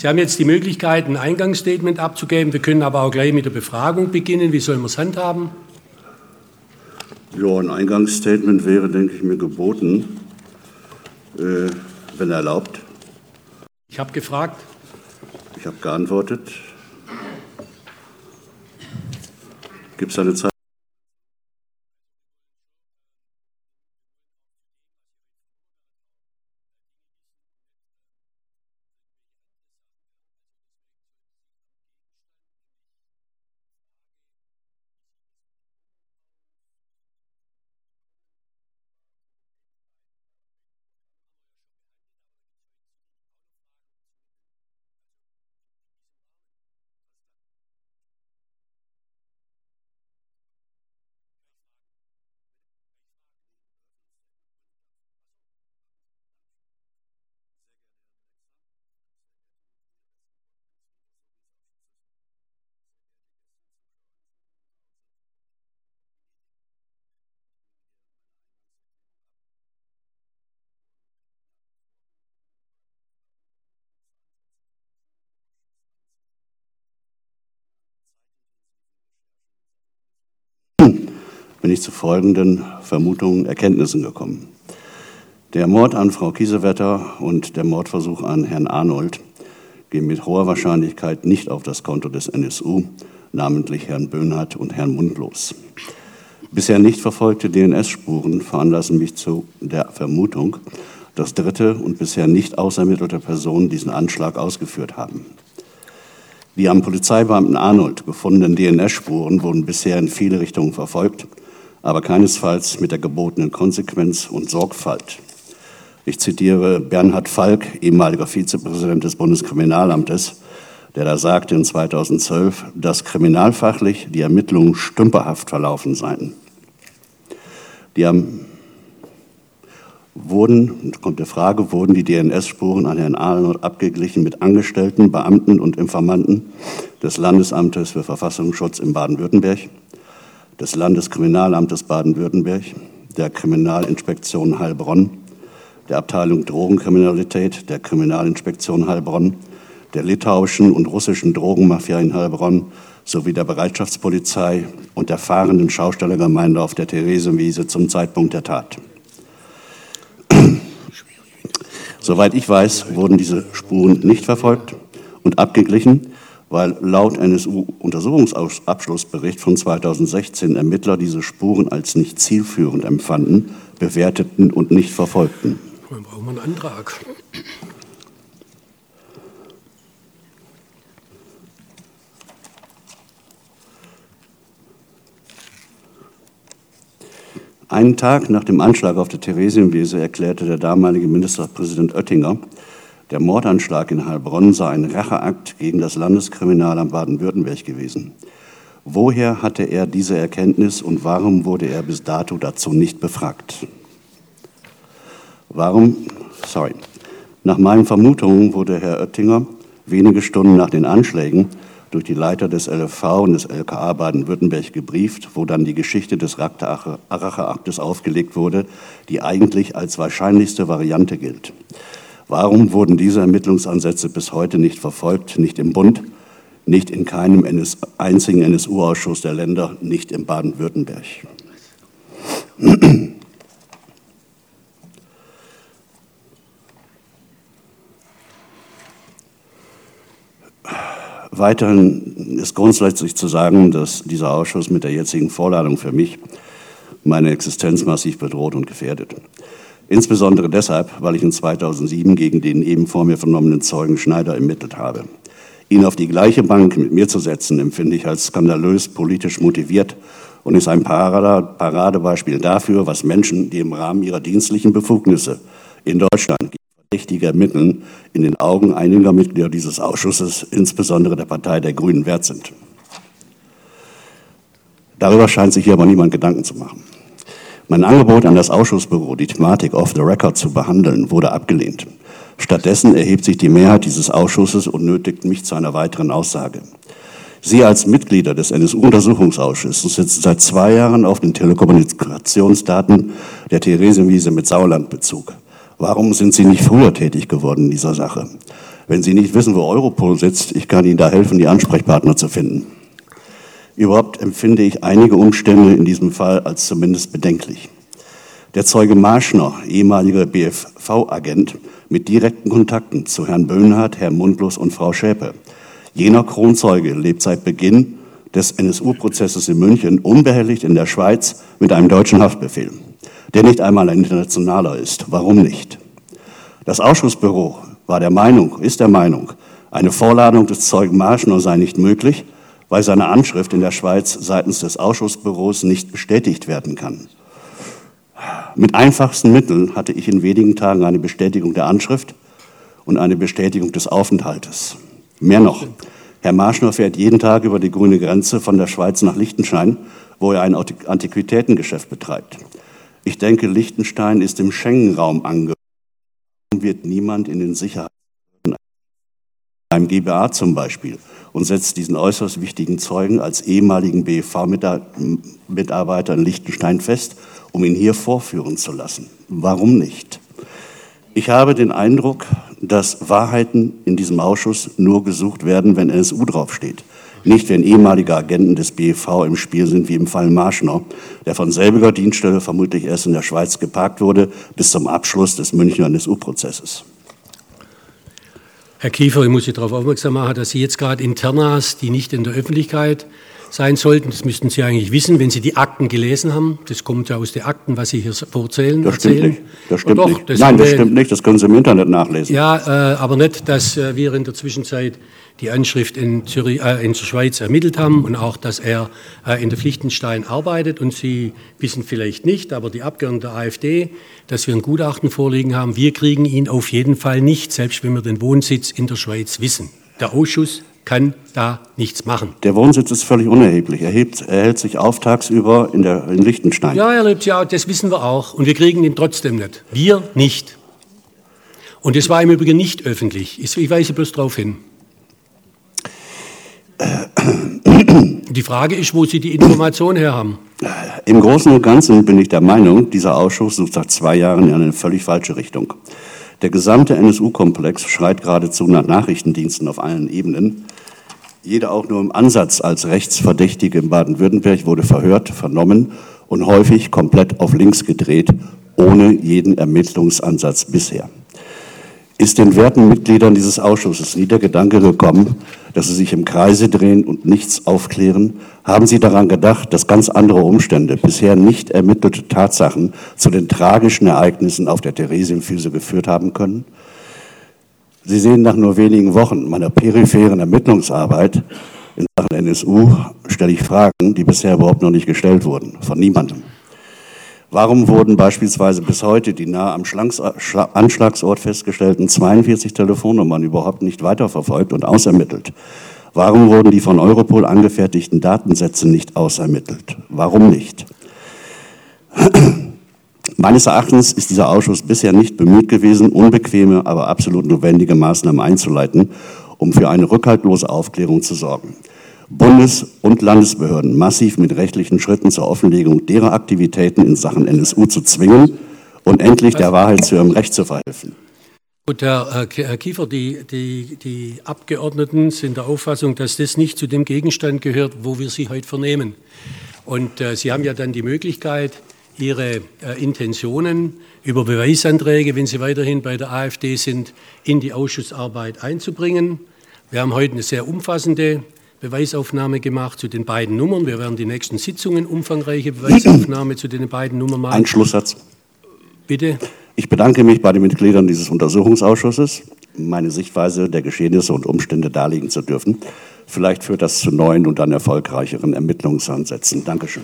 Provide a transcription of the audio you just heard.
Sie haben jetzt die Möglichkeit, ein Eingangsstatement abzugeben. Wir können aber auch gleich mit der Befragung beginnen. Wie sollen wir es handhaben? Ja, ein Eingangsstatement wäre, denke ich, mir geboten, äh, wenn erlaubt. Ich habe gefragt. Ich habe geantwortet. Gibt es eine Zeit? Bin ich zu folgenden Vermutungen, Erkenntnissen gekommen. Der Mord an Frau Kiesewetter und der Mordversuch an Herrn Arnold gehen mit hoher Wahrscheinlichkeit nicht auf das Konto des NSU, namentlich Herrn Böhnhardt und Herrn Mundlos. Bisher nicht verfolgte DNS-Spuren veranlassen mich zu der Vermutung, dass dritte und bisher nicht ausermittelte Personen diesen Anschlag ausgeführt haben. Die am Polizeibeamten Arnold gefundenen DNS-Spuren wurden bisher in viele Richtungen verfolgt aber keinesfalls mit der gebotenen Konsequenz und Sorgfalt. Ich zitiere Bernhard Falk, ehemaliger Vizepräsident des Bundeskriminalamtes, der da sagte in 2012, dass kriminalfachlich die Ermittlungen stümperhaft verlaufen seien. Die am wurden, kommt die Frage, wurden die DNS-Spuren an Herrn Arnold abgeglichen mit Angestellten, Beamten und Informanten des Landesamtes für Verfassungsschutz in Baden-Württemberg? Des Landeskriminalamtes Baden-Württemberg, der Kriminalinspektion Heilbronn, der Abteilung Drogenkriminalität der Kriminalinspektion Heilbronn, der litauischen und russischen Drogenmafia in Heilbronn sowie der Bereitschaftspolizei und der fahrenden Schaustellergemeinde auf der Theresienwiese zum Zeitpunkt der Tat. Soweit ich weiß, wurden diese Spuren nicht verfolgt und abgeglichen, weil laut NSU-Untersuchungsabschlussbericht von 2016 Ermittler diese Spuren als nicht zielführend empfanden, bewerteten und nicht verfolgten. Dann brauchen wir einen Antrag. Einen Tag nach dem Anschlag auf der Theresienwiese erklärte der damalige Ministerpräsident Oettinger, der Mordanschlag in Heilbronn sei ein Racheakt gegen das Landeskriminalamt Baden-Württemberg gewesen. Woher hatte er diese Erkenntnis und warum wurde er bis dato dazu nicht befragt? Warum, sorry, nach meinen Vermutungen wurde Herr Oettinger wenige Stunden nach den Anschlägen durch die Leiter des LFV und des LKA Baden-Württemberg gebrieft, wo dann die Geschichte des Racheaktes aufgelegt wurde, die eigentlich als wahrscheinlichste Variante gilt. Warum wurden diese Ermittlungsansätze bis heute nicht verfolgt, nicht im Bund, nicht in keinem NS einzigen NSU-Ausschuss der Länder, nicht in Baden-Württemberg? Weiterhin ist grundsätzlich zu sagen, dass dieser Ausschuss mit der jetzigen Vorladung für mich meine Existenz massiv bedroht und gefährdet. Insbesondere deshalb, weil ich in 2007 gegen den eben vor mir vernommenen Zeugen Schneider ermittelt habe. Ihn auf die gleiche Bank mit mir zu setzen, empfinde ich als skandalös politisch motiviert und ist ein Paradebeispiel dafür, was Menschen, die im Rahmen ihrer dienstlichen Befugnisse in Deutschland Verdächtige ermitteln, in den Augen einiger Mitglieder dieses Ausschusses, insbesondere der Partei der Grünen, wert sind. Darüber scheint sich hier aber niemand Gedanken zu machen. Mein Angebot an das Ausschussbüro, die Thematik off the record zu behandeln, wurde abgelehnt. Stattdessen erhebt sich die Mehrheit dieses Ausschusses und nötigt mich zu einer weiteren Aussage. Sie als Mitglieder des NSU-Untersuchungsausschusses sitzen seit zwei Jahren auf den Telekommunikationsdaten der Theresienwiese mit Sauerlandbezug. Warum sind Sie nicht früher tätig geworden in dieser Sache? Wenn Sie nicht wissen, wo Europol sitzt, ich kann Ihnen da helfen, die Ansprechpartner zu finden. Überhaupt empfinde ich einige Umstände in diesem Fall als zumindest bedenklich. Der Zeuge Marschner, ehemaliger BFV-Agent, mit direkten Kontakten zu Herrn Böhnhardt, Herrn Mundlos und Frau Schäpe. Jener Kronzeuge lebt seit Beginn des NSU-Prozesses in München unbehelligt in der Schweiz mit einem deutschen Haftbefehl, der nicht einmal ein internationaler ist. Warum nicht? Das Ausschussbüro war der Meinung, ist der Meinung, eine Vorladung des Zeugen Marschner sei nicht möglich, weil seine Anschrift in der Schweiz seitens des Ausschussbüros nicht bestätigt werden kann. Mit einfachsten Mitteln hatte ich in wenigen Tagen eine Bestätigung der Anschrift und eine Bestätigung des Aufenthaltes. Mehr noch, Herr Marschner fährt jeden Tag über die grüne Grenze von der Schweiz nach Liechtenstein, wo er ein Antiquitätengeschäft betreibt. Ich denke, Liechtenstein ist im Schengen-Raum angekommen. Wird niemand in den Sicherheiten, beim GBA zum Beispiel, und setzt diesen äußerst wichtigen Zeugen als ehemaligen BEV-Mitarbeiter in Liechtenstein fest, um ihn hier vorführen zu lassen. Warum nicht? Ich habe den Eindruck, dass Wahrheiten in diesem Ausschuss nur gesucht werden, wenn NSU draufsteht. Nicht, wenn ehemalige Agenten des BEV im Spiel sind, wie im Fall Marschner, der von selbiger Dienststelle vermutlich erst in der Schweiz geparkt wurde, bis zum Abschluss des Münchner NSU-Prozesses. Herr Kiefer, ich muss Sie darauf aufmerksam machen, dass Sie jetzt gerade Internas, die nicht in der Öffentlichkeit sein sollten. Das müssten Sie eigentlich wissen, wenn Sie die Akten gelesen haben. Das kommt ja aus den Akten, was Sie hier vorzählen. Das stimmt nicht. Das stimmt doch, nicht. Das Nein, das stimmt nicht. Das können Sie im Internet nachlesen. Ja, äh, aber nicht, dass äh, wir in der Zwischenzeit die Anschrift in, Zürich, äh, in der Schweiz ermittelt haben und auch, dass er äh, in der Pflichtenstein arbeitet. Und Sie wissen vielleicht nicht, aber die Abgeordneten der AfD, dass wir ein Gutachten vorliegen haben, wir kriegen ihn auf jeden Fall nicht, selbst wenn wir den Wohnsitz in der Schweiz wissen. Der Ausschuss kann da nichts machen. Der Wohnsitz ist völlig unerheblich. Er, hebt, er hält sich auf tagsüber in, der, in Liechtenstein. Ja, er lebt ja, das wissen wir auch. Und wir kriegen ihn trotzdem nicht. Wir nicht. Und das war im Übrigen nicht öffentlich. Ich weise bloß darauf hin. Die Frage ist, wo Sie die Information her haben. Im Großen und Ganzen bin ich der Meinung, dieser Ausschuss sucht seit zwei Jahren in eine völlig falsche Richtung. Der gesamte NSU-Komplex schreit geradezu nach Nachrichtendiensten auf allen Ebenen. Jeder auch nur im Ansatz als Rechtsverdächtige in Baden-Württemberg wurde verhört, vernommen und häufig komplett auf links gedreht, ohne jeden Ermittlungsansatz bisher. Ist den werten Mitgliedern dieses Ausschusses nie der Gedanke gekommen, dass sie sich im Kreise drehen und nichts aufklären? Haben Sie daran gedacht, dass ganz andere Umstände, bisher nicht ermittelte Tatsachen zu den tragischen Ereignissen auf der Theresienfüße geführt haben können? Sie sehen nach nur wenigen Wochen meiner peripheren Ermittlungsarbeit in Sachen NSU stelle ich Fragen, die bisher überhaupt noch nicht gestellt wurden, von niemandem. Warum wurden beispielsweise bis heute die nah am Anschlagsort festgestellten 42 Telefonnummern überhaupt nicht weiterverfolgt und ausermittelt? Warum wurden die von Europol angefertigten Datensätze nicht ausermittelt? Warum nicht? Meines Erachtens ist dieser Ausschuss bisher nicht bemüht gewesen, unbequeme, aber absolut notwendige Maßnahmen einzuleiten, um für eine rückhaltlose Aufklärung zu sorgen. Bundes- und Landesbehörden massiv mit rechtlichen Schritten zur Offenlegung derer Aktivitäten in Sachen NSU zu zwingen und endlich der Wahrheit zu ihrem Recht zu verhelfen. Gut, Herr, Kiefer, die, die, die Abgeordneten sind der Auffassung, dass das nicht zu dem Gegenstand gehört, wo wir Sie heute vernehmen. Und äh, Sie haben ja dann die Möglichkeit, Ihre äh, Intentionen über Beweisanträge, wenn Sie weiterhin bei der AfD sind, in die Ausschussarbeit einzubringen. Wir haben heute eine sehr umfassende Beweisaufnahme gemacht zu den beiden Nummern. Wir werden die nächsten Sitzungen umfangreiche Beweisaufnahme zu den beiden Nummern machen. Ein Schlusssatz. Bitte. Ich bedanke mich bei den Mitgliedern dieses Untersuchungsausschusses, meine Sichtweise der Geschehnisse und Umstände darlegen zu dürfen. Vielleicht führt das zu neuen und dann erfolgreicheren Ermittlungsansätzen. Dankeschön.